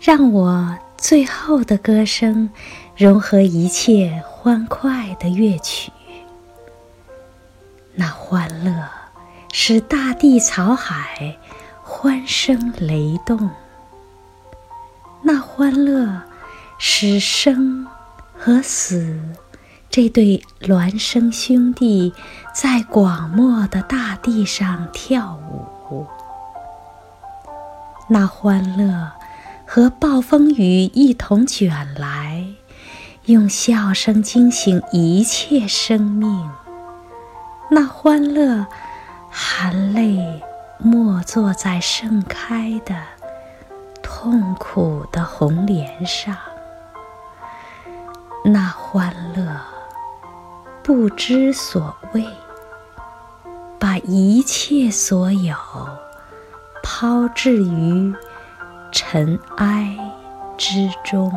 让我最后的歌声融合一切欢快的乐曲。那欢乐使大地草海欢声雷动，那欢乐使生和死这对孪生兄弟在广漠的大地上跳舞。那欢乐和暴风雨一同卷来，用笑声惊醒一切生命。那欢乐，含泪默坐在盛开的痛苦的红莲上。那欢乐，不知所谓，把一切所有抛掷于尘埃之中。